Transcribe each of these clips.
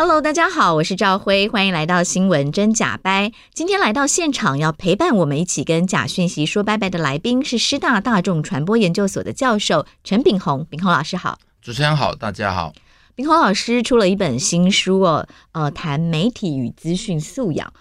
Hello，大家好，我是赵辉，欢迎来到新闻真假掰。今天来到现场要陪伴我们一起跟假讯息说拜拜的来宾是师大大众传播研究所的教授陈炳宏，炳宏老师好。主持人好，大家好。炳宏老师出了一本新书哦，呃，谈媒体与资讯素养。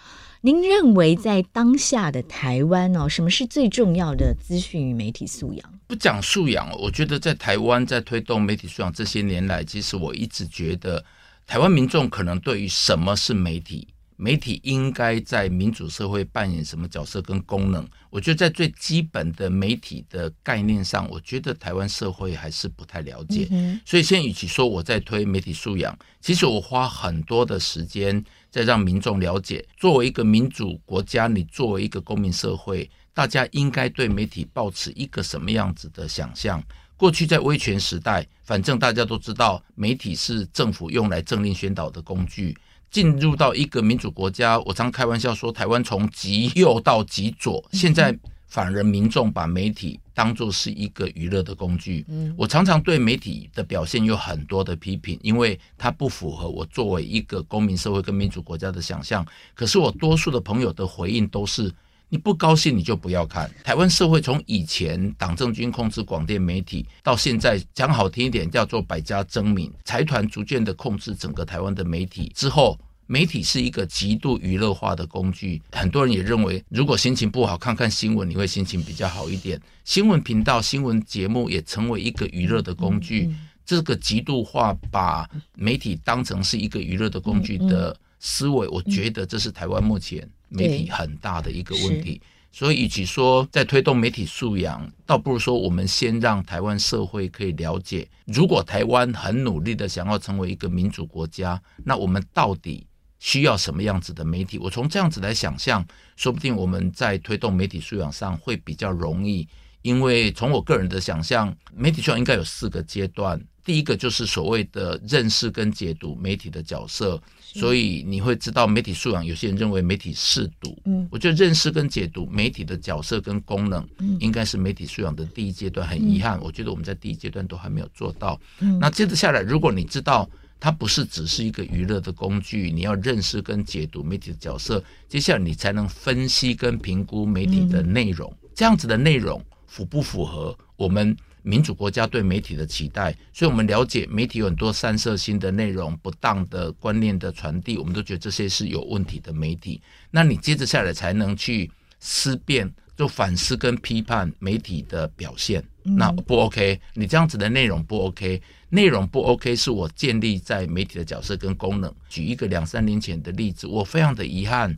您认为在当下的台湾哦，什么是最重要的资讯与媒体素养？不讲素养，我觉得在台湾在推动媒体素养这些年来，其实我一直觉得。台湾民众可能对于什么是媒体，媒体应该在民主社会扮演什么角色跟功能，我觉得在最基本的媒体的概念上，我觉得台湾社会还是不太了解。所以现在与其说我在推媒体素养，其实我花很多的时间在让民众了解，作为一个民主国家，你作为一个公民社会，大家应该对媒体抱持一个什么样子的想象。过去在威权时代，反正大家都知道，媒体是政府用来政令宣导的工具。进入到一个民主国家，我常开玩笑说，台湾从极右到极左，现在反而民众把媒体当作是一个娱乐的工具。嗯我常常对媒体的表现有很多的批评，因为它不符合我作为一个公民社会跟民主国家的想象。可是我多数的朋友的回应都是。你不高兴，你就不要看。台湾社会从以前党政军控制广电媒体，到现在讲好听一点叫做百家争鸣，财团逐渐的控制整个台湾的媒体之后，媒体是一个极度娱乐化的工具。很多人也认为，如果心情不好，看看新闻，你会心情比较好一点。新闻频道、新闻节目也成为一个娱乐的工具。这个极度化把媒体当成是一个娱乐的工具的思维，我觉得这是台湾目前。媒体很大的一个问题，所以与其说在推动媒体素养，倒不如说我们先让台湾社会可以了解，如果台湾很努力的想要成为一个民主国家，那我们到底需要什么样子的媒体？我从这样子来想象，说不定我们在推动媒体素养上会比较容易。因为从我个人的想象，媒体素养应该有四个阶段。第一个就是所谓的认识跟解读媒体的角色，所以你会知道媒体素养。有些人认为媒体识读，嗯，我觉得认识跟解读媒体的角色跟功能，应该是媒体素养的第一阶段。很遗憾，我觉得我们在第一阶段都还没有做到。那接着下来，如果你知道它不是只是一个娱乐的工具，你要认识跟解读媒体的角色，接下来你才能分析跟评估媒体的内容，这样子的内容符不符合我们民主国家对媒体的期待，所以我们了解媒体有很多散射性的内容、不当的观念的传递，我们都觉得这些是有问题的媒体。那你接着下来才能去思辨，就反思跟批判媒体的表现。那不 OK，你这样子的内容不 OK，内容不 OK 是我建立在媒体的角色跟功能。举一个两三年前的例子，我非常的遗憾，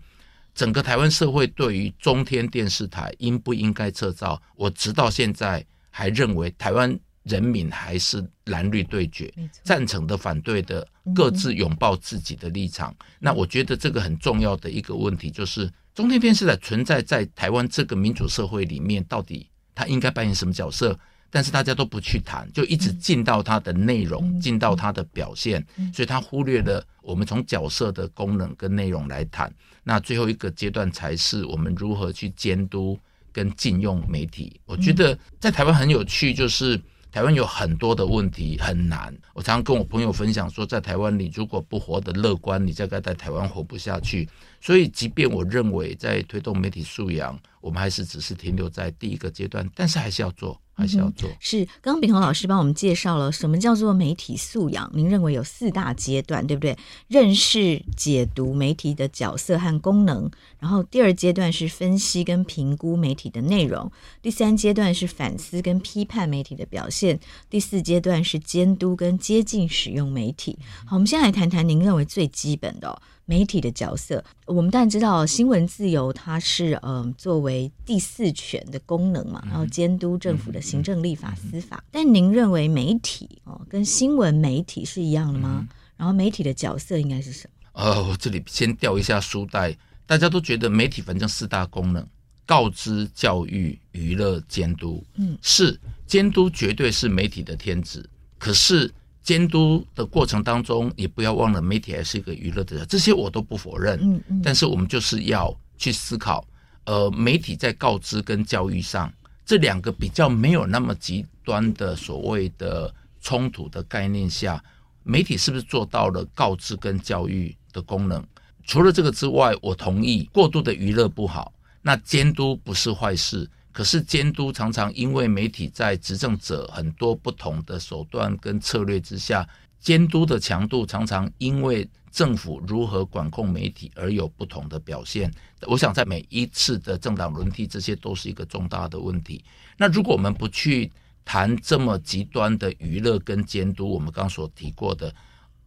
整个台湾社会对于中天电视台应不应该撤照，我直到现在。还认为台湾人民还是蓝绿对决，赞成的、反对的各自拥抱自己的立场。那我觉得这个很重要的一个问题就是，中天电视台存在在台湾这个民主社会里面，到底它应该扮演什么角色？但是大家都不去谈，就一直进到它的内容，进到它的表现，所以他忽略了我们从角色的功能跟内容来谈。那最后一个阶段才是我们如何去监督跟禁用媒体。我觉得在台湾很有趣，就是。台湾有很多的问题很难，我常常跟我朋友分享说，在台湾你如果不活得乐观，你大概在台湾活不下去。所以，即便我认为在推动媒体素养，我们还是只是停留在第一个阶段，但是还是要做。还是要做。是，刚刚炳宏老师帮我们介绍了什么叫做媒体素养。您认为有四大阶段，对不对？认识、解读媒体的角色和功能，然后第二阶段是分析跟评估媒体的内容，第三阶段是反思跟批判媒体的表现，第四阶段是监督跟接近使用媒体。好，我们先来谈谈您认为最基本的哦。媒体的角色，我们当然知道新闻自由，它是嗯、呃、作为第四权的功能嘛，然后监督政府的行政、立法、司法。但您认为媒体哦跟新闻媒体是一样的吗？然后媒体的角色应该是什么？呃，我这里先调一下书袋，大家都觉得媒体反正四大功能：告知、教育、娱乐、监督。嗯，是监督绝对是媒体的天职，可是。监督的过程当中，也不要忘了媒体还是一个娱乐的，这些我都不否认。嗯嗯。但是我们就是要去思考，呃，媒体在告知跟教育上这两个比较没有那么极端的所谓的冲突的概念下，媒体是不是做到了告知跟教育的功能？除了这个之外，我同意过度的娱乐不好，那监督不是坏事。可是监督常常因为媒体在执政者很多不同的手段跟策略之下，监督的强度常常因为政府如何管控媒体而有不同的表现。我想在每一次的政党轮替，这些都是一个重大的问题。那如果我们不去谈这么极端的娱乐跟监督，我们刚所提过的，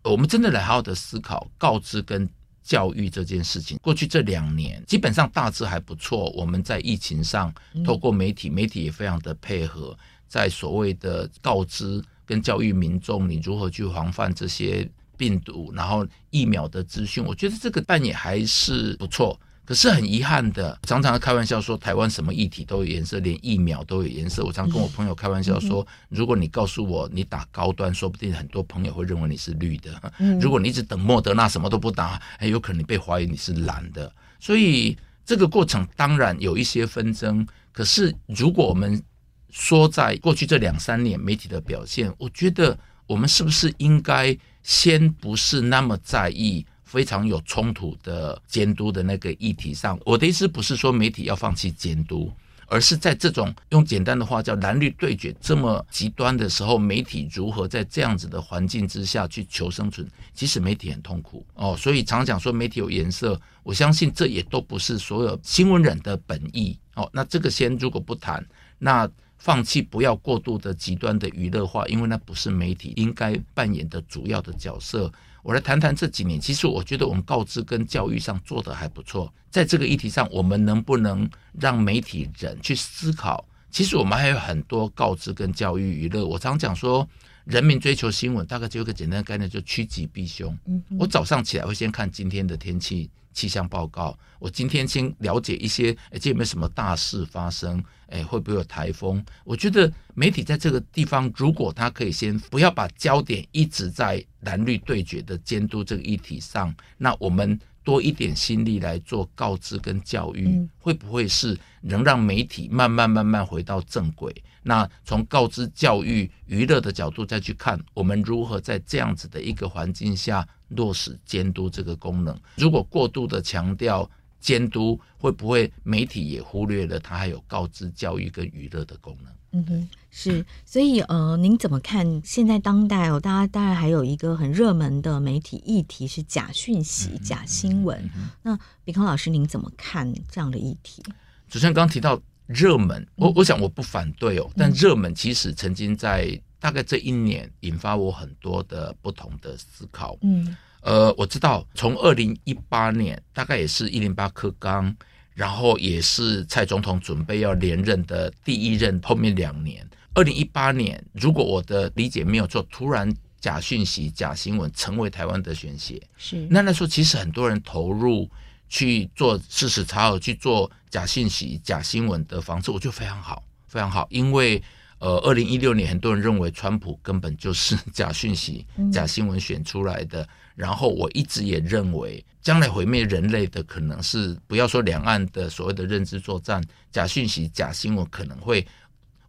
我们真的来好好的思考告知跟。教育这件事情，过去这两年基本上大致还不错。我们在疫情上，透过媒体，媒体也非常的配合，在所谓的告知跟教育民众，你如何去防范这些病毒，然后疫苗的资讯，我觉得这个扮演还是不错。可是很遗憾的，常常开玩笑说台湾什么议题都有颜色，连疫苗都有颜色。我常跟我朋友开玩笑说，如果你告诉我你打高端，说不定很多朋友会认为你是绿的。如果你一直等莫德纳什么都不打，很有可能你被怀疑你是蓝的。所以这个过程当然有一些纷争。可是如果我们说在过去这两三年媒体的表现，我觉得我们是不是应该先不是那么在意？非常有冲突的监督的那个议题上，我的意思不是说媒体要放弃监督，而是在这种用简单的话叫蓝绿对决这么极端的时候，媒体如何在这样子的环境之下去求生存？其实媒体很痛苦哦，所以常讲说媒体有颜色，我相信这也都不是所有新闻人的本意哦。那这个先如果不谈，那放弃不要过度的极端的娱乐化，因为那不是媒体应该扮演的主要的角色。我来谈谈这几年，其实我觉得我们告知跟教育上做得还不错。在这个议题上，我们能不能让媒体人去思考？其实我们还有很多告知跟教育娱乐。我常讲说，人民追求新闻，大概就有一个简单的概念，就趋吉避凶。我早上起来会先看今天的天气。气象报告，我今天先了解一些，哎，这有没有什么大事发生？哎，会不会有台风？我觉得媒体在这个地方，如果他可以先不要把焦点一直在蓝绿对决的监督这个议题上，那我们多一点心力来做告知跟教育，会不会是能让媒体慢慢慢慢回到正轨？那从告知、教育、娱乐的角度再去看，我们如何在这样子的一个环境下落实监督这个功能？如果过度的强调监督，会不会媒体也忽略了它还有告知、教育跟娱乐的功能？嗯哼，是。所以呃，您怎么看现在当代哦？大家当然还有一个很热门的媒体议题是假讯息、嗯、假新闻。那炳康老师，您怎么看这样的议题？主持人刚刚提到。热门，我我想我不反对哦，但热门其实曾经在大概这一年引发我很多的不同的思考。嗯，呃，我知道从二零一八年大概也是一零八克刚，然后也是蔡总统准备要连任的第一任，后面两年，二零一八年，如果我的理解没有错，突然假讯息、假新闻成为台湾的选血，是那那时候其实很多人投入。去做事实查核，去做假讯息、假新闻的防治，我觉得非常好，非常好。因为呃，二零一六年很多人认为川普根本就是 假讯息、嗯、假新闻选出来的。然后我一直也认为，将来毁灭人类的可能是不要说两岸的所谓的认知作战，假讯息、假新闻可能会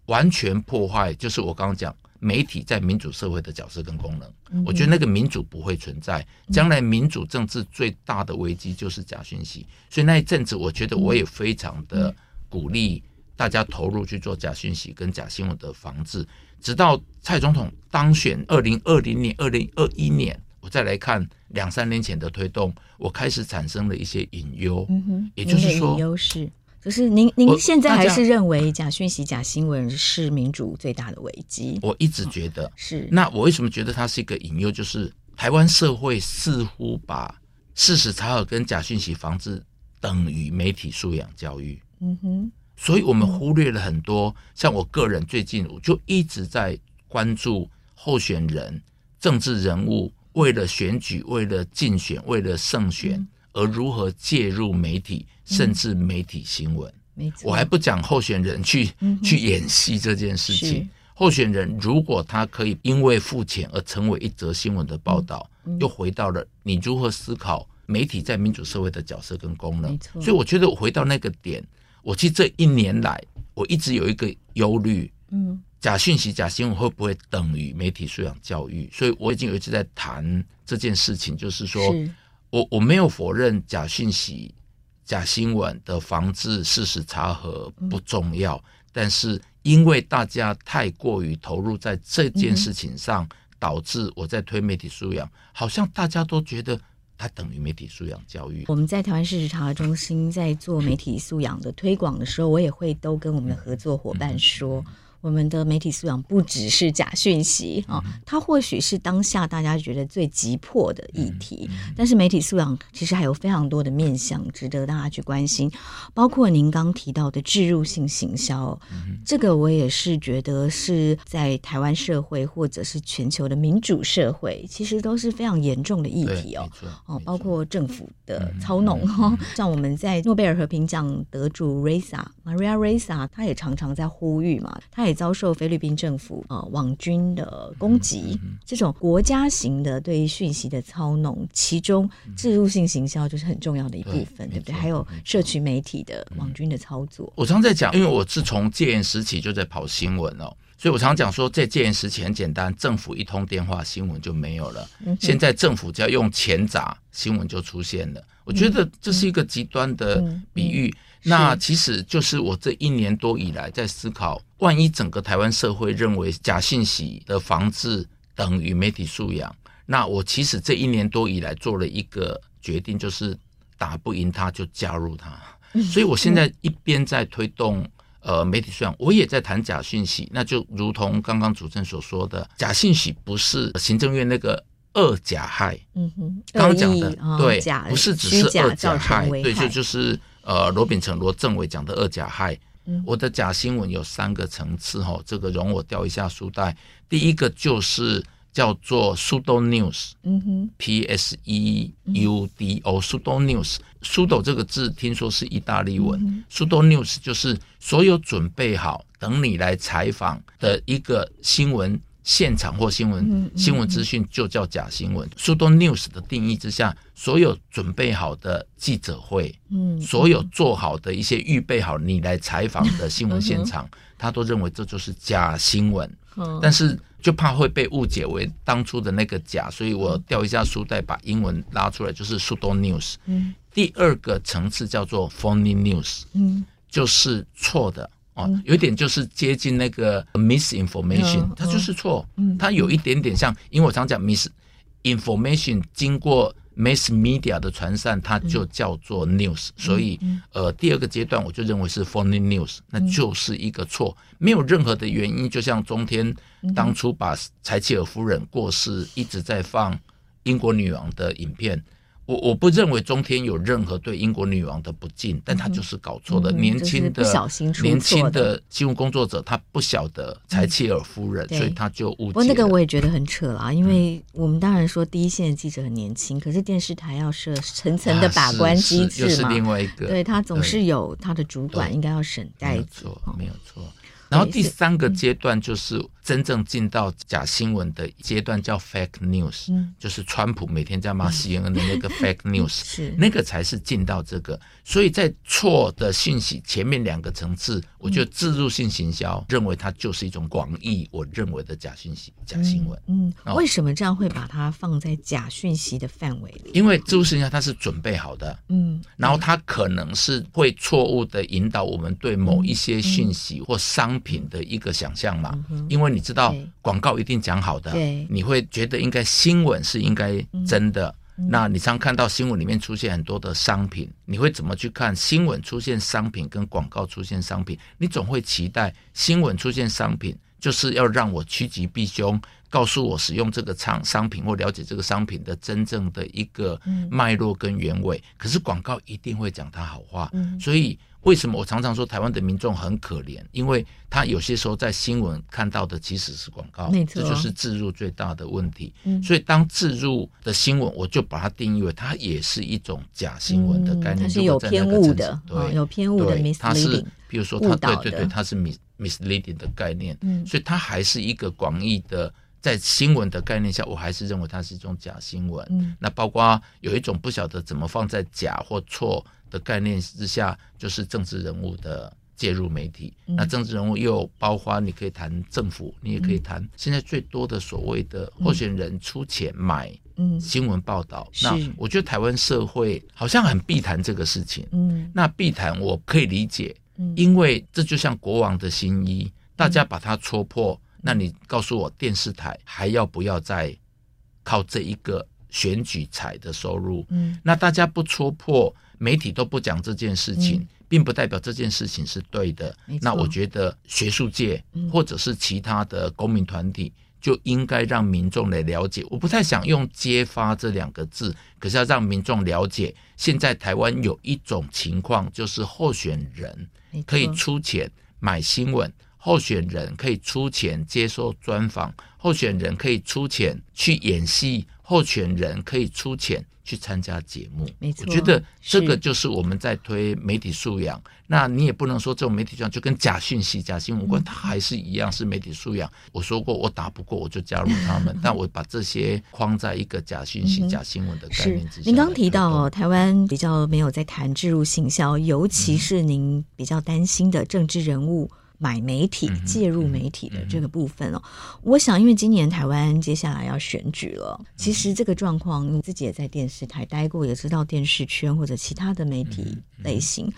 完全破坏，就是我刚刚讲媒体在民主社会的角色跟功能。嗯、我觉得那个民主不会存在，将来民主政治最大的危机就是假讯息。所以那一阵子，我觉得我也非常的鼓励大家投入去做假讯息跟假新闻的防治，直到蔡总统当选二零二零年、二零二一年。我再来看两三年前的推动，我开始产生了一些隐忧。嗯哼，也就是说，隐忧是，就是您您现在还是认为假讯息、假新闻是民主最大的危机？我一直觉得、哦、是。那我为什么觉得它是一个隐忧？就是台湾社会似乎把事实查核跟假讯息防治等于媒体素养教育。嗯哼，所以我们忽略了很多。嗯、像我个人最近我就一直在关注候选人、政治人物。为了选举，为了竞选，为了胜选，而如何介入媒体，甚至媒体新闻？没错，我还不讲候选人去去演戏这件事情。候选人如果他可以因为付钱而成为一则新闻的报道，又回到了你如何思考媒体在民主社会的角色跟功能。没错，所以我觉得我回到那个点，我其实这一年来我一直有一个忧虑。嗯。假讯息、假新闻会不会等于媒体素养教育？所以我已经有一次在谈这件事情，就是说是我我没有否认假讯息、假新闻的防治、事实查核不重要，嗯、但是因为大家太过于投入在这件事情上，嗯、导致我在推媒体素养，好像大家都觉得它等于媒体素养教育。我们在台湾事实查核中心在做媒体素养的推广的时候，我也会都跟我们的合作伙伴说。嗯嗯我们的媒体素养不只是假讯息啊，它或许是当下大家觉得最急迫的议题，但是媒体素养其实还有非常多的面向值得大家去关心，包括您刚提到的置入性行销，这个我也是觉得是在台湾社会或者是全球的民主社会，其实都是非常严重的议题哦。哦，包括政府的操弄，像我们在诺贝尔和平奖得主 Ressa Maria Ressa，他也常常在呼吁嘛，他也。遭受菲律宾政府呃网军的攻击，这种国家型的对于讯息的操弄，其中置入性行销就是很重要的一部分，对，对不对？还有社群媒体的网军的操作。我常在讲，因为我自从戒严时期就在跑新闻哦，所以我常讲说，在戒严时期很简单，政府一通电话，新闻就没有了。现在政府只要用钱砸，新闻就出现了。我觉得这是一个极端的比喻。那其实就是我这一年多以来在思考，万一整个台湾社会认为假信息的防治等于媒体素养，那我其实这一年多以来做了一个决定，就是打不赢他就加入他。所以我现在一边在推动呃媒体素养，我也在谈假讯息。那就如同刚刚主持人所说的，假信息不是行政院那个二甲害。嗯哼，刚刚讲的对，不是只是二甲害，对，就就是。呃，罗秉成、罗政委讲的二甲害，嗯、我的假新闻有三个层次哈，这个容我掉一下书袋。第一个就是叫做 pseudo news，嗯哼，P S E U D O，pseudo news，pseudo 这个字听说是意大利文，pseudo news 就是所有准备好等你来采访的一个新闻。现场或新闻新闻资讯就叫假新闻。pseudo news 的定义之下，所有准备好的记者会，嗯，所有做好的一些预备好你来采访的新闻现场，他都认为这就是假新闻。但是就怕会被误解为当初的那个假，所以我调一下书袋，把英文拉出来，就是 pseudo news。第二个层次叫做 phony news，嗯，就是错的。哦，有一点就是接近那个 misinformation，它就是错，它有一点点像，因为我常讲 misinformation 经过 mass media 的传散，它就叫做 news，所以呃，第二个阶段我就认为是 phony news，那就是一个错，没有任何的原因，就像中天当初把柴契尔夫人过世一直在放英国女王的影片。我我不认为中天有任何对英国女王的不敬，但他就是搞错了。年轻的年轻的新闻工作者，他不晓得柴契尔夫人，所以他就误解。不过那个我也觉得很扯啦，因为我们当然说第一线的记者很年轻，可是电视台要设层层的把关机制嘛，是另外一个。对他总是有他的主管应该要审代。没有错，没有错。然后第三个阶段就是真正进到假新闻的阶段，叫 fake news，嗯，就是川普每天在骂 CNN 的那个 fake news，是。那个才是进到这个。所以在错的信息前面两个层次，我觉得自入性行销认为它就是一种广义我认为的假讯息、假新闻。嗯，为什么这样会把它放在假讯息的范围里？因为自入性行销它是准备好的，嗯，然后它可能是会错误的引导我们对某一些讯息或商品的一个想象嘛，因为你知道广告一定讲好的，对你会觉得应该新闻是应该真的。那你常看到新闻里面出现很多的商品，你会怎么去看新闻出现商品跟广告出现商品？你总会期待新闻出现商品，就是要让我趋吉避凶，告诉我使用这个商商品或了解这个商品的真正的一个脉络跟原委。可是广告一定会讲他好话，所以。为什么我常常说台湾的民众很可怜？因为他有些时候在新闻看到的其实是广告，这就是置入最大的问题。嗯，所以当置入的新闻，我就把它定义为它也是一种假新闻的概念，它是有偏误的，对，有偏误的 misleading，它是比如说它对对对，它是 mis misleading 的概念，嗯，所以它还是一个广义的，在新闻的概念下，我还是认为它是一种假新闻。嗯，那包括有一种不晓得怎么放在假或错。的概念之下，就是政治人物的介入媒体。嗯、那政治人物又包括，你可以谈政府，你也可以谈现在最多的所谓的候选人出钱买新闻报道。嗯、那我觉得台湾社会好像很避谈这个事情。嗯，那避谈我可以理解，因为这就像国王的新衣，大家把它戳破。那你告诉我，电视台还要不要再靠这一个选举财的收入？嗯，那大家不戳破。媒体都不讲这件事情，嗯、并不代表这件事情是对的。那我觉得学术界或者是其他的公民团体就应该让民众来了解。我不太想用“揭发”这两个字，可是要让民众了解，现在台湾有一种情况，就是候选人可以出钱买新闻，候选人可以出钱接受专访，候选人可以出钱去演戏，候选人可以出钱。去参加节目，没错，我觉得这个就是我们在推媒体素养。那你也不能说这种媒体素养就跟假讯息、假新闻无关，它还是一样是媒体素养。我说过，我打不过我就加入他们，但我把这些框在一个假讯息、假新闻的概念之下。您刚提到哦，台湾比较没有在谈置入行销，尤其是您比较担心的政治人物。买媒体介入媒体的这个部分哦，我想，因为今年台湾接下来要选举了，其实这个状况，你自己也在电视台待过，也知道电视圈或者其他的媒体类型，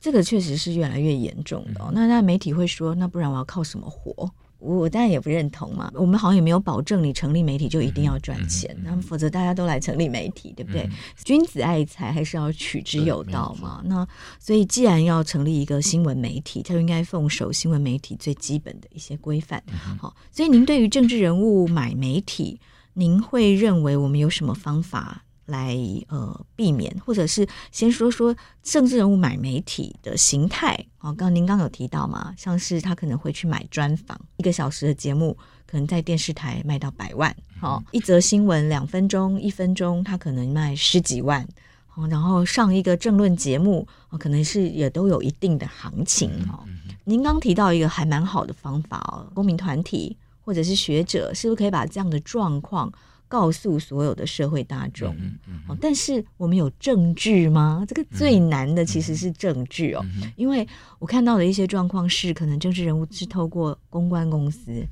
这个确实是越来越严重的。那那媒体会说，那不然我要靠什么活？我当然也不认同嘛，我们好像也没有保证你成立媒体就一定要赚钱，那么否则大家都来成立媒体，对不对？君子爱财还是要取之有道嘛。那所以既然要成立一个新闻媒体，它就应该奉守新闻媒体最基本的一些规范。好，所以您对于政治人物买媒体，您会认为我们有什么方法？来呃避免，或者是先说说政治人物买媒体的形态。哦，刚刚您刚有提到嘛，像是他可能会去买专访，一个小时的节目可能在电视台卖到百万，好，一则新闻两分钟、一分钟，他可能卖十几万，好，然后上一个政论节目，可能是也都有一定的行情哦。您刚提到一个还蛮好的方法哦，公民团体或者是学者，是不是可以把这样的状况？告诉所有的社会大众，嗯但是我们有证据吗？这个最难的其实是证据哦，因为我看到的一些状况是，可能政治人物是透过公关公司，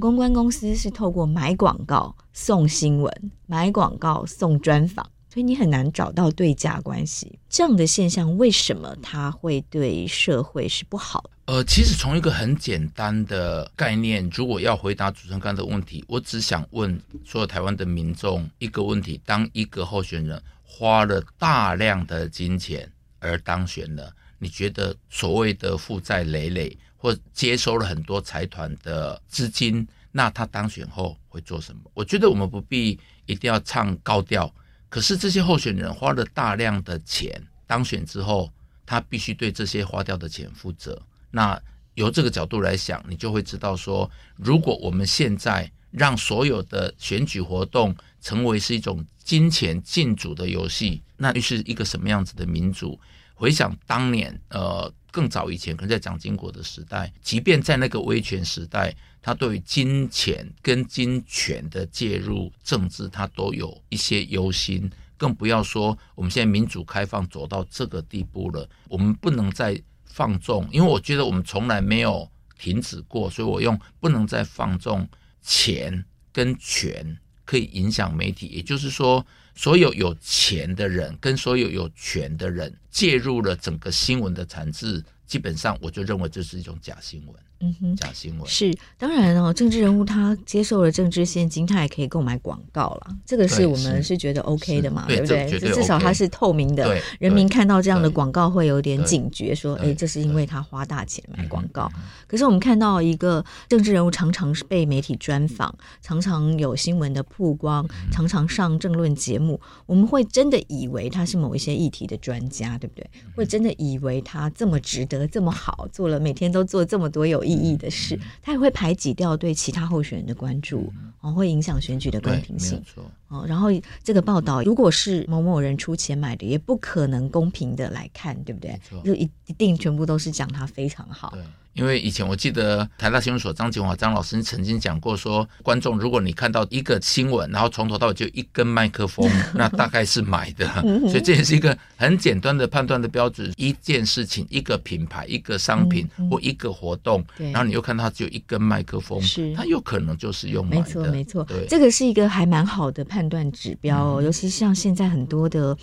公关公司是透过买广告送新闻，买广告送专访。所以你很难找到对价关系，这样的现象为什么它会对社会是不好的？呃，其实从一个很简单的概念，如果要回答主持人刚才的问题，我只想问所有台湾的民众一个问题：当一个候选人花了大量的金钱而当选了，你觉得所谓的负债累累，或接收了很多财团的资金，那他当选后会做什么？我觉得我们不必一定要唱高调。可是这些候选人花了大量的钱，当选之后，他必须对这些花掉的钱负责。那由这个角度来想，你就会知道说，如果我们现在让所有的选举活动成为是一种金钱竞逐的游戏，那又是一个什么样子的民主？回想当年，呃，更早以前，可能在蒋经国的时代，即便在那个威权时代，他对于金钱跟金钱的介入政治，他都有一些忧心。更不要说我们现在民主开放走到这个地步了，我们不能再放纵，因为我觉得我们从来没有停止过，所以我用不能再放纵钱跟权可以影响媒体，也就是说，所有有钱的人跟所有有权的人介入了整个新闻的产制，基本上我就认为这是一种假新闻。嗯哼，假新闻是当然哦。政治人物他接受了政治现金，他也可以购买广告了。这个是我们是觉得 OK 的嘛，对不对？对至少他是透明的，人民看到这样的广告会有点警觉，说：“哎，这是因为他花大钱买广告。”可是我们看到一个政治人物常常是被媒体专访，常常有新闻的曝光，常常上政论节目，我们会真的以为他是某一些议题的专家，对不对？会真的以为他这么值得，这么好，做了每天都做这么多有意义的事，他也会排挤掉对其他候选人的关注，哦，会影响选举的公平性。哦，然后这个报道如果是某某人出钱买的，也不可能公平的来看，对不对？就一一定全部都是讲他非常好。对因为以前我记得台大新闻所张景华张老师曾经讲过说，观众如果你看到一个新闻，然后从头到尾就一根麦克风，那大概是买的。所以这也是一个很简单的判断的标准：一件事情、一个品牌、一个商品或一个活动，然后你又看到它只有一根麦克风，是它有可能就是用买的。没错，没错，对，这个是一个还蛮好的判断指标哦，尤其像现在很多的。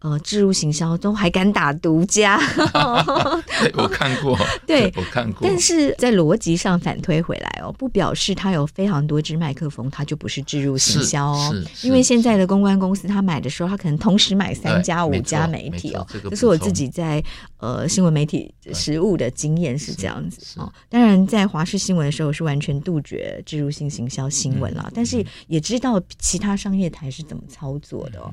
呃，置入行销都还敢打独家，对，我看过，对，我看过。但是在逻辑上反推回来哦，不表示它有非常多支麦克风，它就不是置入行销哦。因为现在的公关公司，他买的时候，他可能同时买三家、五家媒体哦。这是我自己在呃新闻媒体实务的经验是这样子哦。当然，在华视新闻的时候是完全杜绝置入性行销新闻了，但是也知道其他商业台是怎么操作的哦。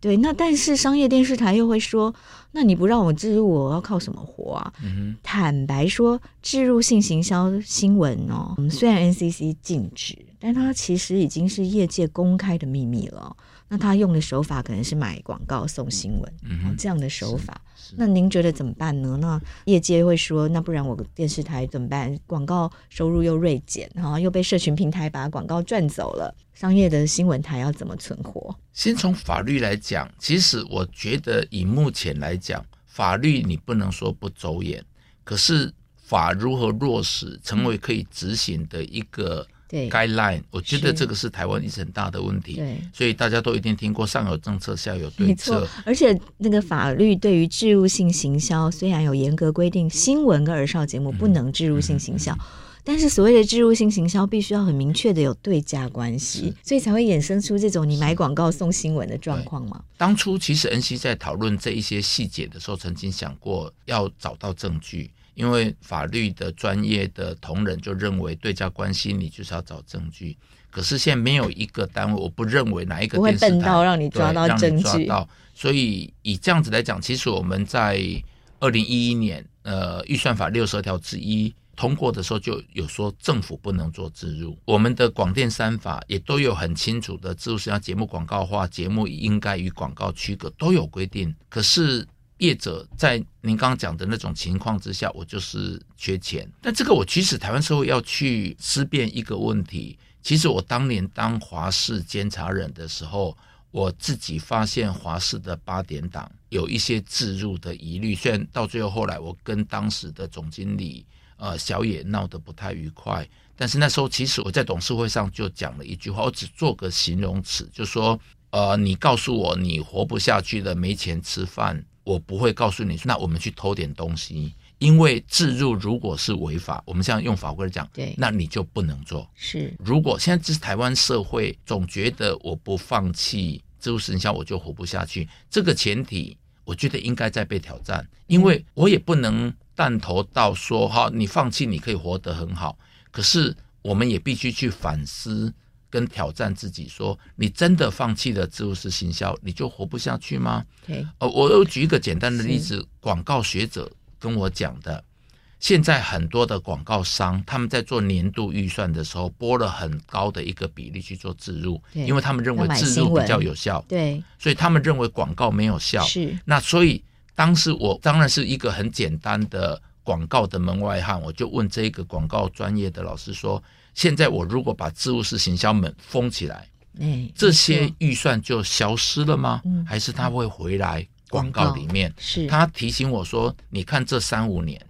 对，那但是商业电视台又会说，那你不让我置入，我要靠什么活啊？嗯、坦白说，置入性行销新闻哦，虽然 NCC 禁止，但它其实已经是业界公开的秘密了。那他用的手法可能是买广告送新闻，嗯哼，这样的手法。那您觉得怎么办呢？那业界会说，那不然我电视台怎么办？广告收入又锐减，然后又被社群平台把广告赚走了，商业的新闻台要怎么存活？先从法律来讲，其实我觉得以目前来讲，法律你不能说不走眼，可是法如何落实，成为可以执行的一个。对，guideline，我觉得这个是台湾一直很大的问题。对，所以大家都一定听过上有政策，下有对策。而且那个法律对于置入性行销虽然有严格规定，新闻跟儿少节目不能置入性行销，嗯嗯嗯、但是所谓的置入性行销必须要很明确的有对价关系，所以才会衍生出这种你买广告送新闻的状况嘛。当初其实 NC 在讨论这一些细节的时候，曾经想过要找到证据。因为法律的专业的同仁就认为对家关系，你就是要找证据。可是现在没有一个单位，我不认为哪一个电视台会笨到让你抓到证据。所以以这样子来讲，其实我们在二零一一年呃预算法六十二条之一通过的时候，就有说政府不能做植入。我们的广电三法也都有很清楚的植入是要节目广告化，节目应该与广告区隔，都有规定。可是。业者在您刚刚讲的那种情况之下，我就是缺钱。但这个我其实台湾社会要去思辨一个问题。其实我当年当华视监察人的时候，我自己发现华视的八点档有一些置入的疑虑。虽然到最后后来我跟当时的总经理呃小野闹得不太愉快，但是那时候其实我在董事会上就讲了一句话，我只做个形容词，就说呃你告诉我你活不下去了，没钱吃饭。我不会告诉你，那我们去偷点东西，因为置入如果是违法，我们现在用法规来讲，对，那你就不能做。是，如果现在这是台湾社会总觉得我不放弃置入神销我就活不下去，这个前提，我觉得应该再被挑战，因为我也不能弹头到说，哈，你放弃你可以活得很好，可是我们也必须去反思。跟挑战自己说，你真的放弃了自入式行销，你就活不下去吗？对，呃，我又举一个简单的例子，广告学者跟我讲的，现在很多的广告商他们在做年度预算的时候，拨了很高的一个比例去做置入，因为他们认为置入比较有效。对，所以他们认为广告没有效。是，那所以当时我当然是一个很简单的广告的门外汉，我就问这个广告专业的老师说：现在我如果把自务式行销门封起来，哎，这些预算就消失了吗？嗯，还是他会回来广告里面？是，他提醒我说：你看这三五年。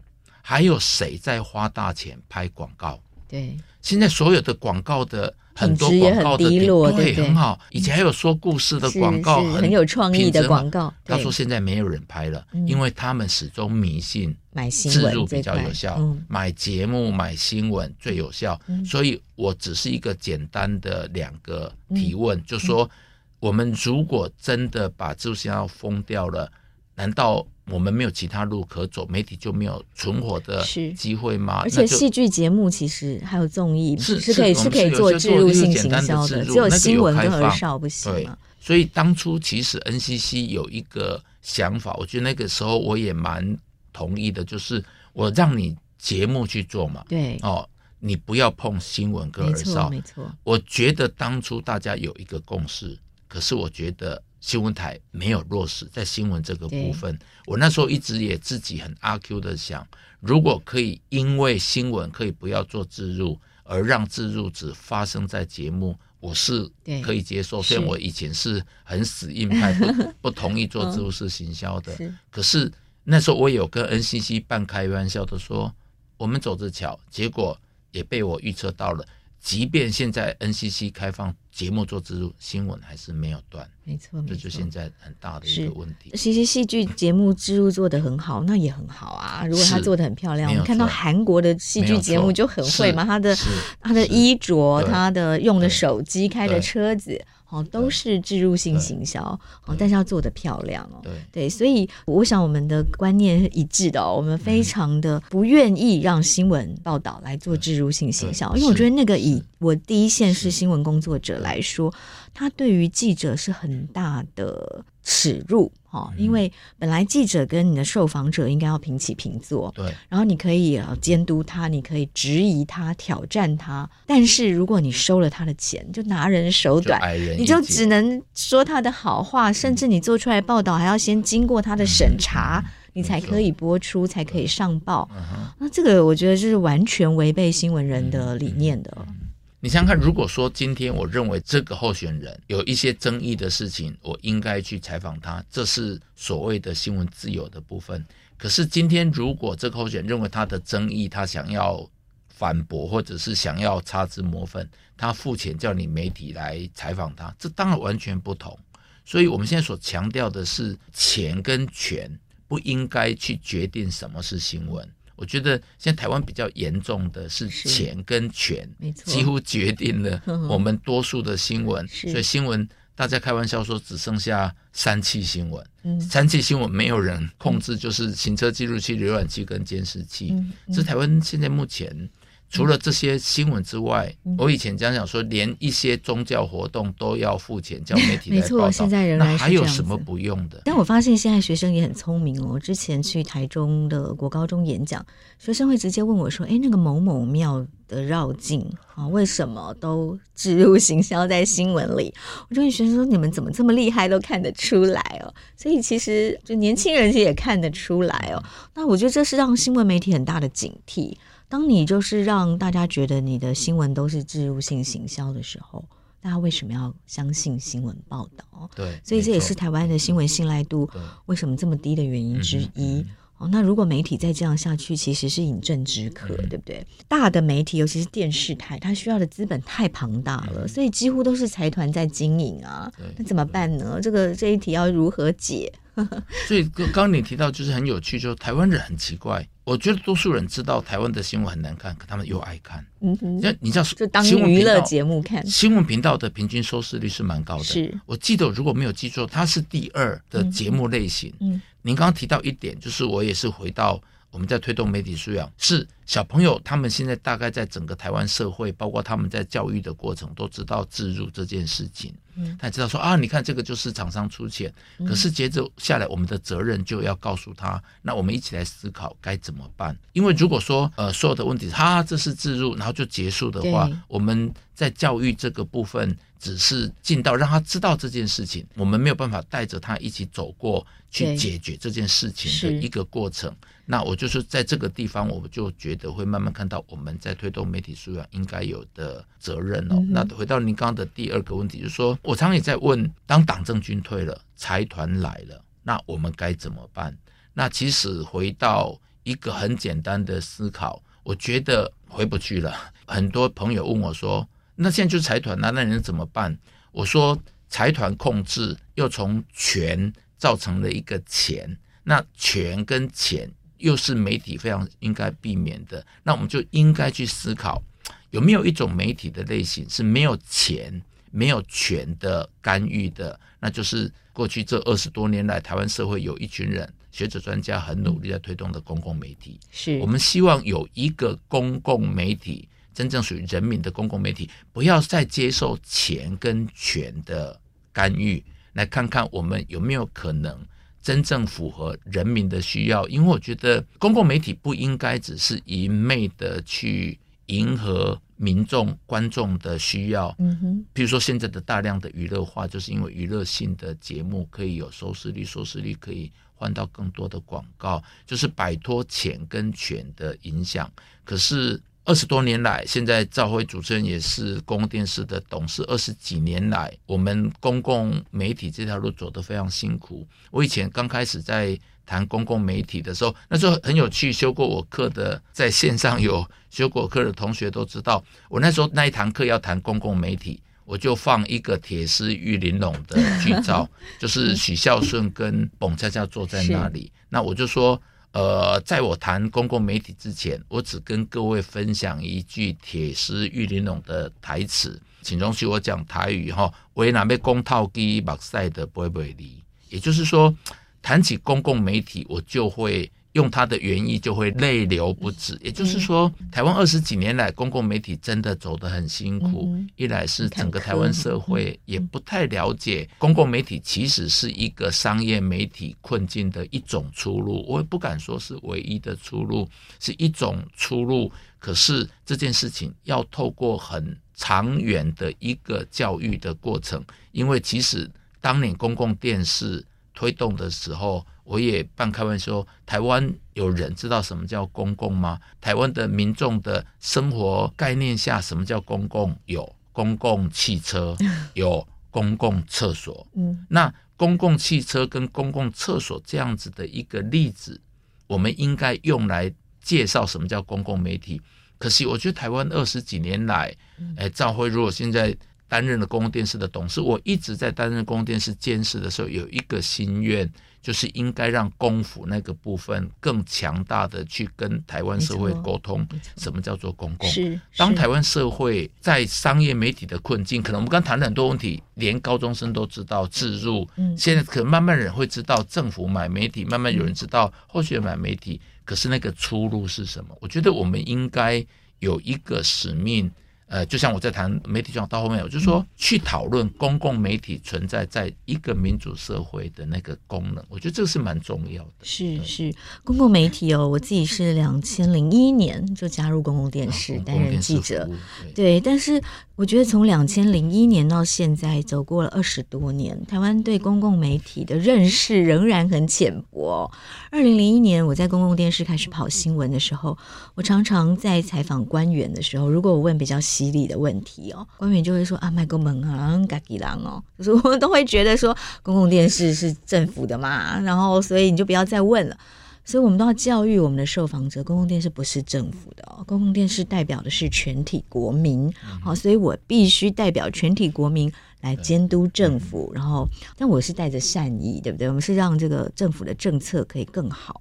还有谁在花大钱拍广告？对，现在所有的广告的很多广告的低落，对，很好。以前还有说故事的广告，很有创意的广告。他说现在没有人拍了，因为他们始终迷信买新置入比较有效，买节目买新闻最有效。所以我只是一个简单的两个提问，就说我们如果真的把自入行销封掉了，难道？我们没有其他路可走，媒体就没有存活的机会吗？而且戏剧节目其实还有综艺是是可以是可以做植入性行销的，只有新闻跟儿少不行。对，所以当初其实 NCC 有一个想法，我觉得那个时候我也蛮同意的，就是我让你节目去做嘛。对哦，你不要碰新闻跟儿少。没错，我觉得当初大家有一个共识，可是我觉得。新闻台没有落实在新闻这个部分，我那时候一直也自己很阿 Q 的想，如果可以因为新闻可以不要做置入，而让置入只发生在节目，我是可以接受。虽然我以前是很死硬派，不 不同意做置入式行销的，可是那时候我有跟 NCC 半开玩笑的说，我们走着瞧，结果也被我预测到了。即便现在 NCC 开放节目做植入，新闻还是没有断。没错，这就现在很大的一个问题。其实戏剧节目植入做的很好，那也很好啊。如果他做的很漂亮，我们看到韩国的戏剧节目就很会嘛，他的他的衣着，他的用的手机，开的车子。哦，都是植入性行销，哦，但是要做得漂亮哦。对。对，所以我想我们的观念是一致的哦，我们非常的不愿意让新闻报道来做植入性行销，因为我觉得那个以我第一线是新闻工作者来说，他对于记者是很大的耻辱。哦，因为本来记者跟你的受访者应该要平起平坐，对，然后你可以监督他，你可以质疑他、挑战他，但是如果你收了他的钱，就拿人手短，就你就只能说他的好话，甚至你做出来报道还要先经过他的审查，嗯、你才可以播出，才可以上报。嗯、那这个我觉得就是完全违背新闻人的理念的。你想想看，如果说今天我认为这个候选人有一些争议的事情，我应该去采访他，这是所谓的新闻自由的部分。可是今天如果这个候选人认为他的争议，他想要反驳或者是想要擦脂抹粉，他付钱叫你媒体来采访他，这当然完全不同。所以我们现在所强调的是钱跟权不应该去决定什么是新闻。我觉得现在台湾比较严重的是钱跟权，没错，几乎决定了我们多数的新闻。所以新闻大家开玩笑说只剩下三期新闻，嗯，三期新闻没有人控制，就是行车记录器、浏览器跟监视器。这是台湾现在目前。除了这些新闻之外，嗯、我以前讲讲说，连一些宗教活动都要付钱，叫媒体来报道。没错，现在仍然是这样子。那还有什么不用的？但我发现现在学生也很聪明哦。之前去台中的国高中演讲，学生会直接问我说：“哎，那个某某庙的绕境啊，为什么都植入行销在新闻里？” 我就问学生说：“你们怎么这么厉害，都看得出来哦？”所以其实就年轻人也看得出来哦。那我觉得这是让新闻媒体很大的警惕。当你就是让大家觉得你的新闻都是植入性行销的时候，大家为什么要相信新闻报道？对，所以这也是台湾的新闻信赖度为什么这么低的原因之一。哦，那如果媒体再这样下去，其实是饮鸩止渴，对不对？大的媒体，尤其是电视台，它需要的资本太庞大了，所以几乎都是财团在经营啊。那怎么办呢？这个这一题要如何解？所以刚刚你提到就是很有趣，就是台湾人很奇怪。我觉得多数人知道台湾的新闻很难看，可他们又爱看。嗯哼，那你知道，就当娱乐节目看。新闻频道的平均收视率是蛮高的。是，我记得如果没有记错，它是第二的节目类型。嗯，您刚刚提到一点，就是我也是回到我我们在推动媒体素养，是小朋友他们现在大概在整个台湾社会，包括他们在教育的过程，都知道置入这件事情。嗯，他知道说啊，你看这个就是厂商出钱，可是接着下来，我们的责任就要告诉他，那我们一起来思考该怎么办。因为如果说呃所有的问题，哈，这是置入，然后就结束的话，我们在教育这个部分只是尽到让他知道这件事情，我们没有办法带着他一起走过去解决这件事情的一个过程。那我就是在这个地方，我就觉得会慢慢看到我们在推动媒体素养应该有的责任哦。那回到您刚刚的第二个问题，就是说我常常也在问：当党政军退了，财团来了，那我们该怎么办？那其实回到一个很简单的思考，我觉得回不去了。很多朋友问我说：“那现在就是财团，那那人怎么办？”我说：“财团控制又从权造成了一个钱，那权跟钱。”又是媒体非常应该避免的，那我们就应该去思考，有没有一种媒体的类型是没有钱、没有权的干预的？那就是过去这二十多年来，台湾社会有一群人，学者专家很努力在推动的公共媒体。是我们希望有一个公共媒体，真正属于人民的公共媒体，不要再接受钱跟权的干预，来看看我们有没有可能。真正符合人民的需要，因为我觉得公共媒体不应该只是一昧的去迎合民众观众的需要。嗯哼，比如说现在的大量的娱乐化，就是因为娱乐性的节目可以有收视率，收视率可以换到更多的广告，就是摆脱钱跟权的影响。可是。二十多年来，现在赵辉主持人也是公共电视的董事。二十几年来，我们公共媒体这条路走得非常辛苦。我以前刚开始在谈公共媒体的时候，那时候很有趣。修过我课的，在线上有修过课的同学都知道，我那时候那一堂课要谈公共媒体，我就放一个铁丝玉玲珑的剧照，就是许孝顺跟董恰恰坐在那里。那我就说。呃，在我谈公共媒体之前，我只跟各位分享一句铁石玉玲珑的台词，请容许我讲台语哈。为哪被公套机目赛的不会不会离，也就是说，谈起公共媒体，我就会。用他的原意就会泪流不止，也就是说，台湾二十几年来公共媒体真的走得很辛苦。一来是整个台湾社会也不太了解公共媒体其实是一个商业媒体困境的一种出路，我也不敢说是唯一的出路，是一种出路。可是这件事情要透过很长远的一个教育的过程，因为其实当年公共电视推动的时候。我也半开玩笑，台湾有人知道什么叫公共吗？台湾的民众的生活概念下，什么叫公共？有公共汽车，有公共厕所。嗯，那公共汽车跟公共厕所这样子的一个例子，我们应该用来介绍什么叫公共媒体。可惜，我觉得台湾二十几年来，哎，兆徽如果现在担任了公共电视的董事，我一直在担任公共电视监事的时候，有一个心愿。就是应该让公府那个部分更强大的去跟台湾社会沟通，什么叫做公共？是当台湾社会在商业媒体的困境，可能我们刚谈了很多问题，连高中生都知道自入，现在可能慢慢人会知道政府买媒体，慢慢有人知道后续买媒体，可是那个出路是什么？我觉得我们应该有一个使命。呃，就像我在谈媒体状况到后面，我就说去讨论公共媒体存在在一个民主社会的那个功能，我觉得这个是蛮重要的。是是，公共媒体哦，我自己是两千零一年就加入公共电视担任记者，对，对，但是。我觉得从两千零一年到现在，走过了二十多年，台湾对公共媒体的认识仍然很浅薄。二零零一年，我在公共电视开始跑新闻的时候，我常常在采访官员的时候，如果我问比较犀利的问题哦，官员就会说啊，麦克门啊，嘎吉郎哦，就是我们都会觉得说，公共电视是政府的嘛，然后所以你就不要再问了。所以，我们都要教育我们的受访者，公共电视不是政府的哦，公共电视代表的是全体国民。好，所以我必须代表全体国民来监督政府，然后，但我是带着善意，对不对？我们是让这个政府的政策可以更好。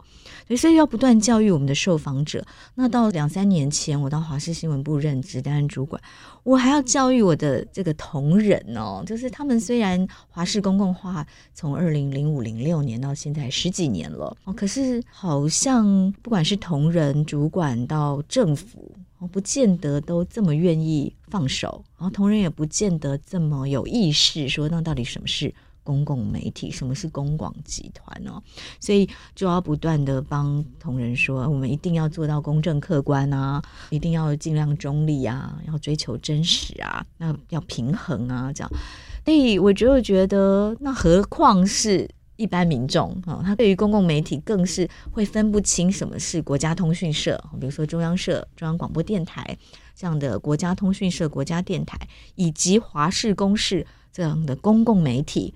所以要不断教育我们的受访者。那到两三年前，我到华视新闻部任职担任主管，我还要教育我的这个同仁哦，就是他们虽然华视公共化从二零零五零六年到现在十几年了哦，可是好像不管是同仁、主管到政府，哦，不见得都这么愿意放手，然后同仁也不见得这么有意识说，那到底什么是？公共媒体，什么是公广集团哦？所以就要不断的帮同仁说，我们一定要做到公正客观啊，一定要尽量中立啊，要追求真实啊，那要平衡啊，这样。所以我就觉得，那何况是一般民众啊？他对于公共媒体更是会分不清什么是国家通讯社，比如说中央社、中央广播电台这样的国家通讯社、国家电台，以及华视、公视这样的公共媒体。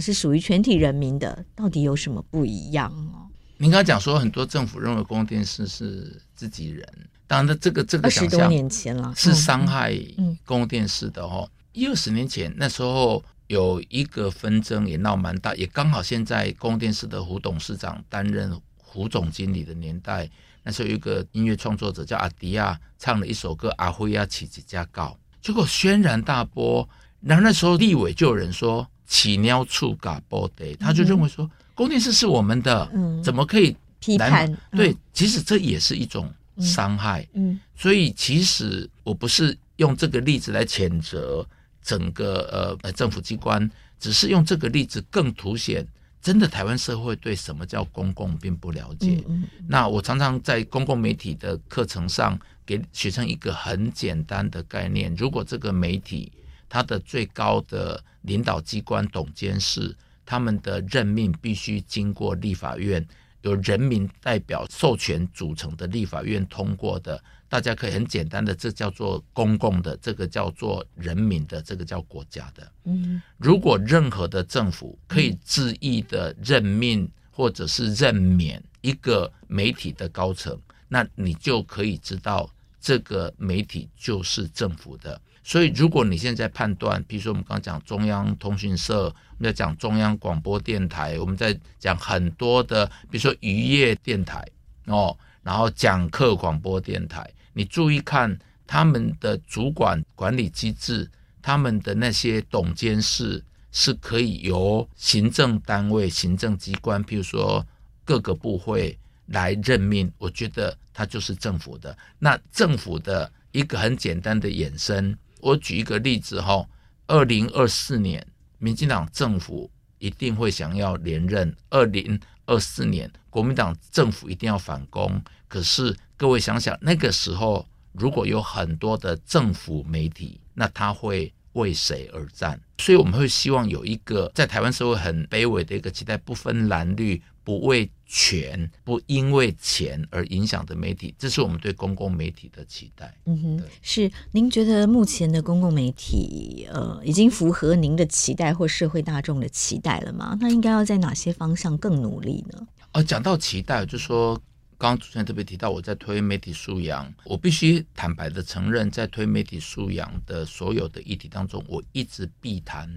是属于全体人民的，到底有什么不一样哦？您刚才讲说，很多政府认为公共电视是自己人，当然，这个这个想象，是伤害公共电视的哦。一二十年前那时候有一个纷争也闹蛮大，也刚好现在公共电视的胡董事长担任胡总经理的年代，那时候有一个音乐创作者叫阿迪亚唱了一首歌《阿辉亚起几家告》，结果轩然大波。然后那时候立委就有人说。起尿触嘎波得，他就认为说，公电视是我们的，嗯，怎么可以批判？对，其实这也是一种伤害，嗯，所以其实我不是用这个例子来谴责整个呃政府机关，只是用这个例子更凸显，真的台湾社会对什么叫公共并不了解。那我常常在公共媒体的课程上给学生一个很简单的概念：如果这个媒体他的最高的领导机关董监事，他们的任命必须经过立法院，由人民代表授权组成的立法院通过的。大家可以很简单的，这叫做公共的，这个叫做人民的，这个叫国家的。嗯，如果任何的政府可以恣意的任命或者是任免一个媒体的高层，那你就可以知道这个媒体就是政府的。所以，如果你现在判断，比如说我们刚刚讲中央通讯社，我们在讲中央广播电台，我们在讲很多的，比如说渔业电台哦，然后讲课广播电台，你注意看他们的主管管理机制，他们的那些董监事是可以由行政单位、行政机关，比如说各个部会来任命，我觉得它就是政府的。那政府的一个很简单的衍生。我举一个例子哈，二零二四年，民进党政府一定会想要连任。二零二四年，国民党政府一定要反攻。可是各位想想，那个时候如果有很多的政府媒体，那他会为谁而战？所以我们会希望有一个在台湾社会很卑微的一个期待，不分蓝绿。不为权，不因为钱而影响的媒体，这是我们对公共媒体的期待。嗯哼，是。您觉得目前的公共媒体，呃，已经符合您的期待或社会大众的期待了吗？那应该要在哪些方向更努力呢？呃，讲到期待，就说刚刚主持人特别提到，我在推媒体素养，我必须坦白的承认，在推媒体素养的所有的议题当中，我一直避谈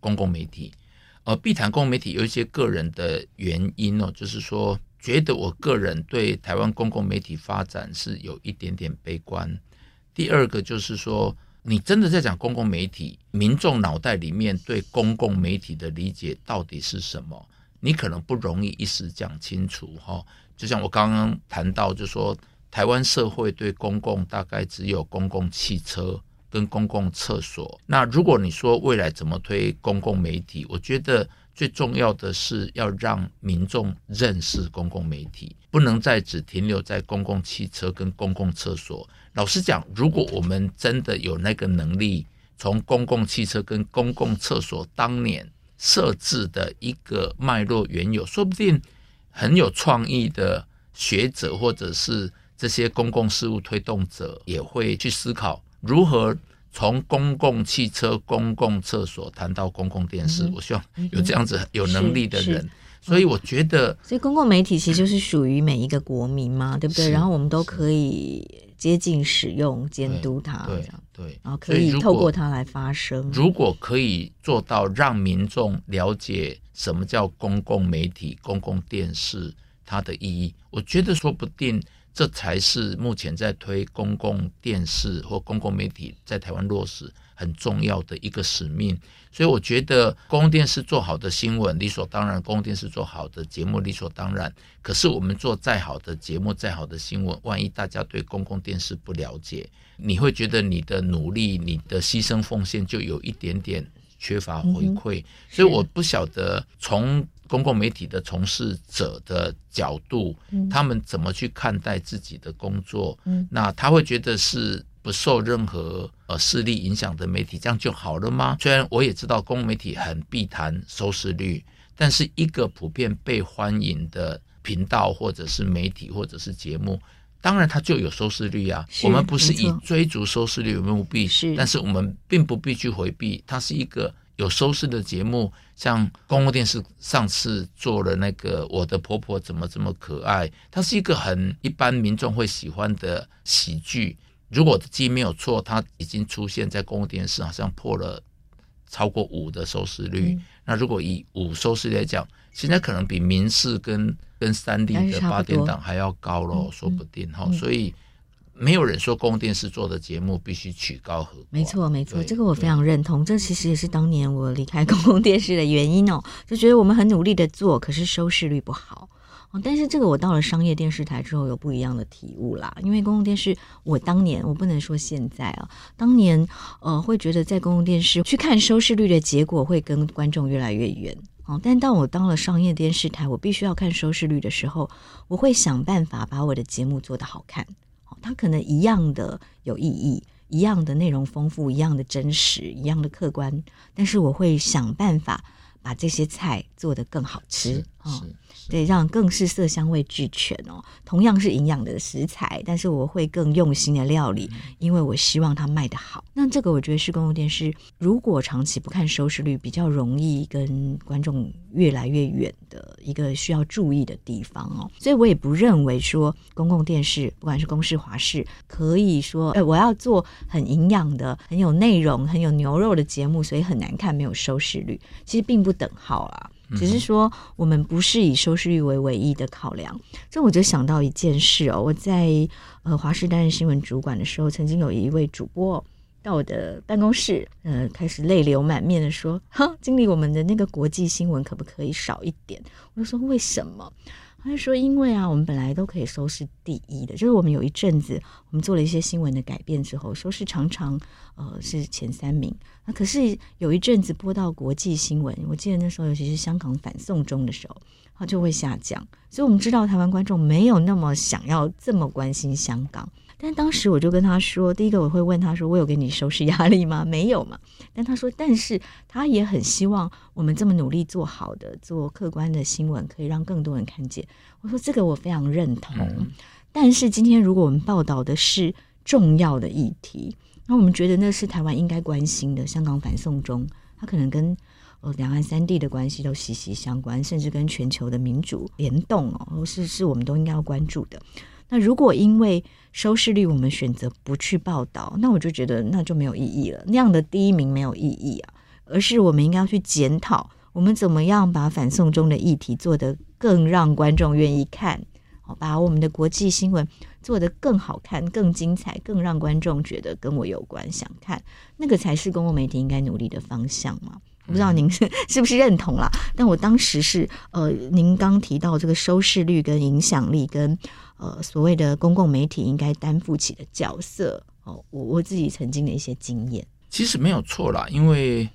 公共媒体。呃，必谈公共媒体有一些个人的原因哦，就是说，觉得我个人对台湾公共媒体发展是有一点点悲观。第二个就是说，你真的在讲公共媒体，民众脑袋里面对公共媒体的理解到底是什么？你可能不容易一时讲清楚哈。就像我刚刚谈到，就说台湾社会对公共大概只有公共汽车。跟公共厕所，那如果你说未来怎么推公共媒体，我觉得最重要的是要让民众认识公共媒体，不能再只停留在公共汽车跟公共厕所。老实讲，如果我们真的有那个能力，从公共汽车跟公共厕所当年设置的一个脉络原有，说不定很有创意的学者或者是这些公共事务推动者也会去思考。如何从公共汽车、公共厕所谈到公共电视？嗯、我希望有这样子有能力的人。所以我觉得，所以公共媒体其实就是属于每一个国民嘛，对不对？然后我们都可以接近使用、监督它，对对，然后可以透过它来发声。如果可以做到让民众了解什么叫公共媒体、公共电视它的意义，我觉得说不定这才是目前在推公共电视或公共媒体在台湾落实很重要的一个使命。所以我觉得公共电视做好的新闻理所当然，公共电视做好的节目理所当然。可是我们做再好的节目、再好的新闻，万一大家对公共电视不了解，你会觉得你的努力、你的牺牲奉献就有一点点缺乏回馈。所以我不晓得从公共媒体的从事者的角度，嗯、他们怎么去看待自己的工作。嗯、那他会觉得是。不受任何呃势力影响的媒体，这样就好了吗？虽然我也知道公共媒体很避谈收视率，但是一个普遍被欢迎的频道或者是媒体或者是节目，当然它就有收视率啊。我们不是以追逐收视率为目的，是，但是我们并不必去回避，它是一个有收视的节目。像公共电视上次做了那个《我的婆婆怎么这么可爱》，它是一个很一般民众会喜欢的喜剧。如果我的记忆没有错，它已经出现在公共电视，好像破了超过五的收视率。嗯、那如果以五收视率来讲，现在可能比民视跟跟三立的八点档还要高咯，说不定哈。所以没有人说公共电视做的节目必须曲高和寡。没错，没错，这个我非常认同。这其实也是当年我离开公共电视的原因哦，就觉得我们很努力的做，可是收视率不好。但是这个我到了商业电视台之后有不一样的体悟啦，因为公共电视，我当年我不能说现在啊，当年呃会觉得在公共电视去看收视率的结果会跟观众越来越远哦，但当我当了商业电视台，我必须要看收视率的时候，我会想办法把我的节目做得好看，哦，它可能一样的有意义，一样的内容丰富，一样的真实，一样的客观，但是我会想办法把这些菜做得更好吃啊。对，让更是色香味俱全哦。同样是营养的食材，但是我会更用心的料理，因为我希望它卖得好。那这个我觉得是公共电视，如果长期不看收视率，比较容易跟观众越来越远的一个需要注意的地方哦。所以我也不认为说公共电视，不管是公视、华视，可以说，哎，我要做很营养的、很有内容、很有牛肉的节目，所以很难看，没有收视率，其实并不等号啊。只是说，我们不是以收视率为唯一的考量。这我就想到一件事哦，我在呃华视担任新闻主管的时候，曾经有一位主播到我的办公室，呃，开始泪流满面的说：“哈，经理，我们的那个国际新闻可不可以少一点？”我就说：“为什么？”他说：“因为啊，我们本来都可以收视第一的，就是我们有一阵子，我们做了一些新闻的改变之后，收视常常呃是前三名。那可是有一阵子播到国际新闻，我记得那时候，尤其是香港反送中的时候，它就会下降。所以我们知道台湾观众没有那么想要这么关心香港。”但当时我就跟他说，第一个我会问他说：“我有给你收拾压力吗？”没有嘛。但他说：“但是他也很希望我们这么努力做好的、做客观的新闻，可以让更多人看见。”我说：“这个我非常认同。嗯”但是今天如果我们报道的是重要的议题，那我们觉得那是台湾应该关心的，香港反送中，它可能跟呃两岸三地的关系都息息相关，甚至跟全球的民主联动哦，是是我们都应该要关注的。那如果因为收视率我们选择不去报道，那我就觉得那就没有意义了。那样的第一名没有意义啊，而是我们应该要去检讨，我们怎么样把反送中的议题做得更让观众愿意看，好把我们的国际新闻做得更好看、更精彩、更让观众觉得跟我有关、想看，那个才是公共媒体应该努力的方向嘛。我不知道您是 是不是认同啦？但我当时是呃，您刚提到这个收视率跟影响力跟。呃，所谓的公共媒体应该担负起的角色哦，我我自己曾经的一些经验，其实没有错啦，因为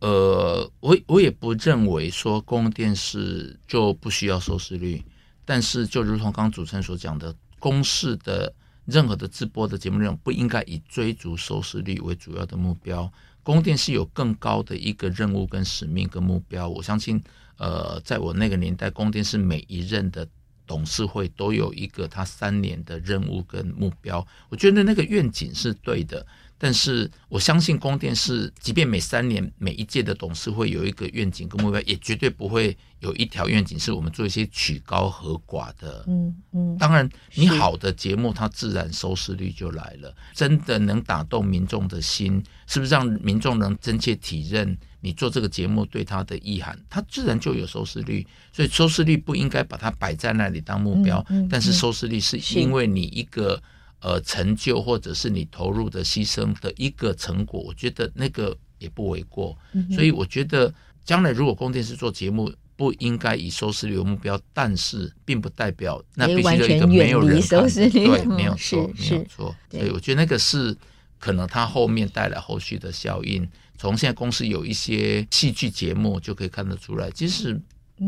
呃，我我也不认为说公共电视就不需要收视率，但是就如同刚主持人所讲的，公视的任何的直播的节目内容不应该以追逐收视率为主要的目标，公电视有更高的一个任务跟使命跟目标，我相信呃，在我那个年代，公电视每一任的。董事会都有一个他三年的任务跟目标，我觉得那个愿景是对的，但是我相信公电是，即便每三年每一届的董事会有一个愿景跟目标，也绝对不会有一条愿景是我们做一些曲高和寡的。嗯嗯，当然，你好的节目，它自然收视率就来了。真的能打动民众的心，是不是让民众能真切体认你做这个节目对他的意涵？它自然就有收视率。所以收视率不应该把它摆在那里当目标，嗯嗯、但是收视率是因为你一个。呃，成就或者是你投入的牺牲的一个成果，我觉得那个也不为过。嗯、所以我觉得将来如果公电视做节目，不应该以收视率为目标，但是并不代表那必须有一个没有人看，对，没有错，没有错。所以我觉得那个是可能它后面带来后续的效应。从现在公司有一些戏剧节目就可以看得出来，其实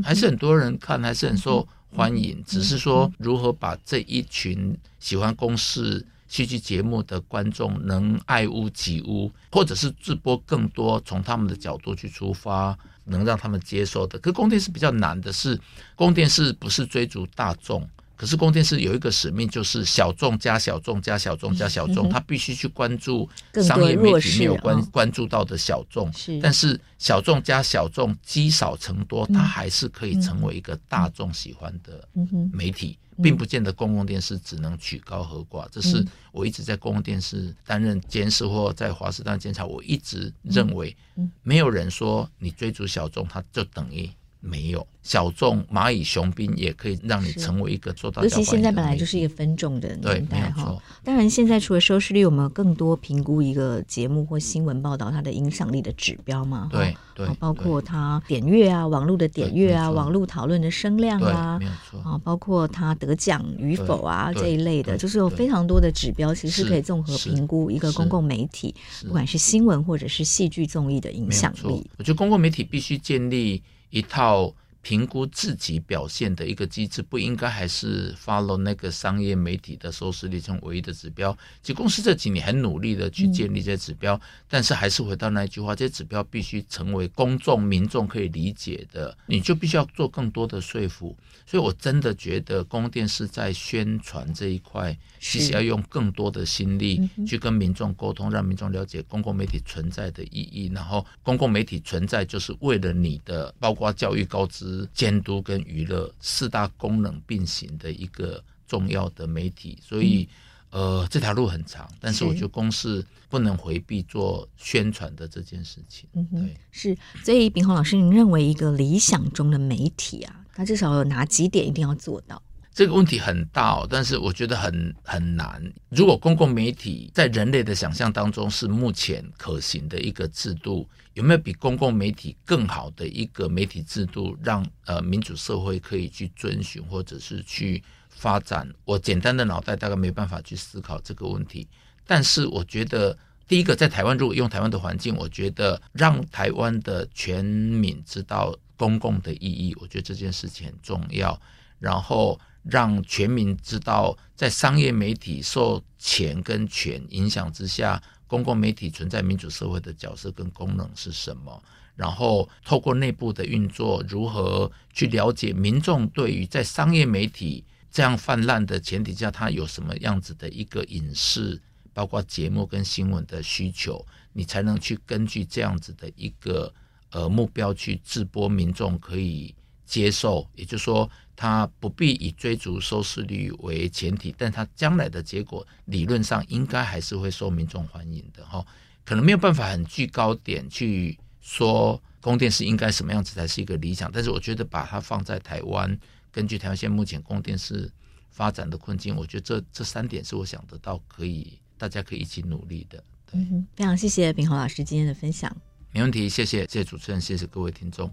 还是很多人看，还是很受。欢迎，只是说如何把这一群喜欢公视戏剧节目的观众能爱屋及乌，或者是直播更多，从他们的角度去出发，能让他们接受的。可供电是比较难的是，供电是不是追逐大众。可是，公电视有一个使命，就是小众加小众加小众加小众，他必须去关注商业媒体没有关关注到的小众。但是小众加小众积少成多，它还是可以成为一个大众喜欢的媒体，并不见得公共电视只能曲高和寡。这是我一直在公共电视担任监事或在华视当监察，我一直认为，没有人说你追逐小众，它就等于。没有。小众蚂蚁雄兵也可以让你成为一个做到，尤其现在本来就是一个分众的年代哈。当然，现在除了收视率，我们更多评估一个节目或新闻报道它的影响力的指标嘛？对对，包括它点阅啊，网络的点阅啊，网络讨论的声量啊，啊，包括它得奖与否啊这一类的，就是有非常多的指标，其实是可以综合评估一个公共媒体，不管是新闻或者是戏剧综艺的影响力。我觉得公共媒体必须建立。一套评估自己表现的一个机制，不应该还是 follow 那个商业媒体的收视率成唯一的指标。其实公司这几年很努力的去建立这些指标，嗯、但是还是回到那一句话，这些指标必须成为公众民众可以理解的，你就必须要做更多的说服。所以我真的觉得公共电视在宣传这一块，其实要用更多的心力去跟民众沟通，让民众了解公共媒体存在的意义。然后，公共媒体存在就是为了你的，包括教育、高知、监督跟娱乐四大功能并行的一个重要的媒体。所以，呃，这条路很长，但是我觉得公司不能回避做宣传的这件事情。对，嗯、是。所以，秉宏老师，您认为一个理想中的媒体啊，它至少有哪几点一定要做到？这个问题很大哦，但是我觉得很很难。如果公共媒体在人类的想象当中是目前可行的一个制度，有没有比公共媒体更好的一个媒体制度，让呃民主社会可以去遵循或者是去发展？我简单的脑袋大概没办法去思考这个问题。但是我觉得，第一个在台湾，如果用台湾的环境，我觉得让台湾的全民知道公共的意义，我觉得这件事情很重要。然后。让全民知道，在商业媒体受钱跟权影响之下，公共媒体存在民主社会的角色跟功能是什么？然后透过内部的运作，如何去了解民众对于在商业媒体这样泛滥的前提下，它有什么样子的一个影视，包括节目跟新闻的需求，你才能去根据这样子的一个呃目标去直播，民众可以接受，也就是说。他不必以追逐收视率为前提，但他将来的结果理论上应该还是会受民众欢迎的哈。可能没有办法很居高点去说供电是应该什么样子才是一个理想，但是我觉得把它放在台湾，根据台湾现在目前供电是发展的困境，我觉得这这三点是我想得到可以大家可以一起努力的。对，嗯，非常谢谢炳宏老师今天的分享。没问题，谢谢谢谢主持人，谢谢各位听众。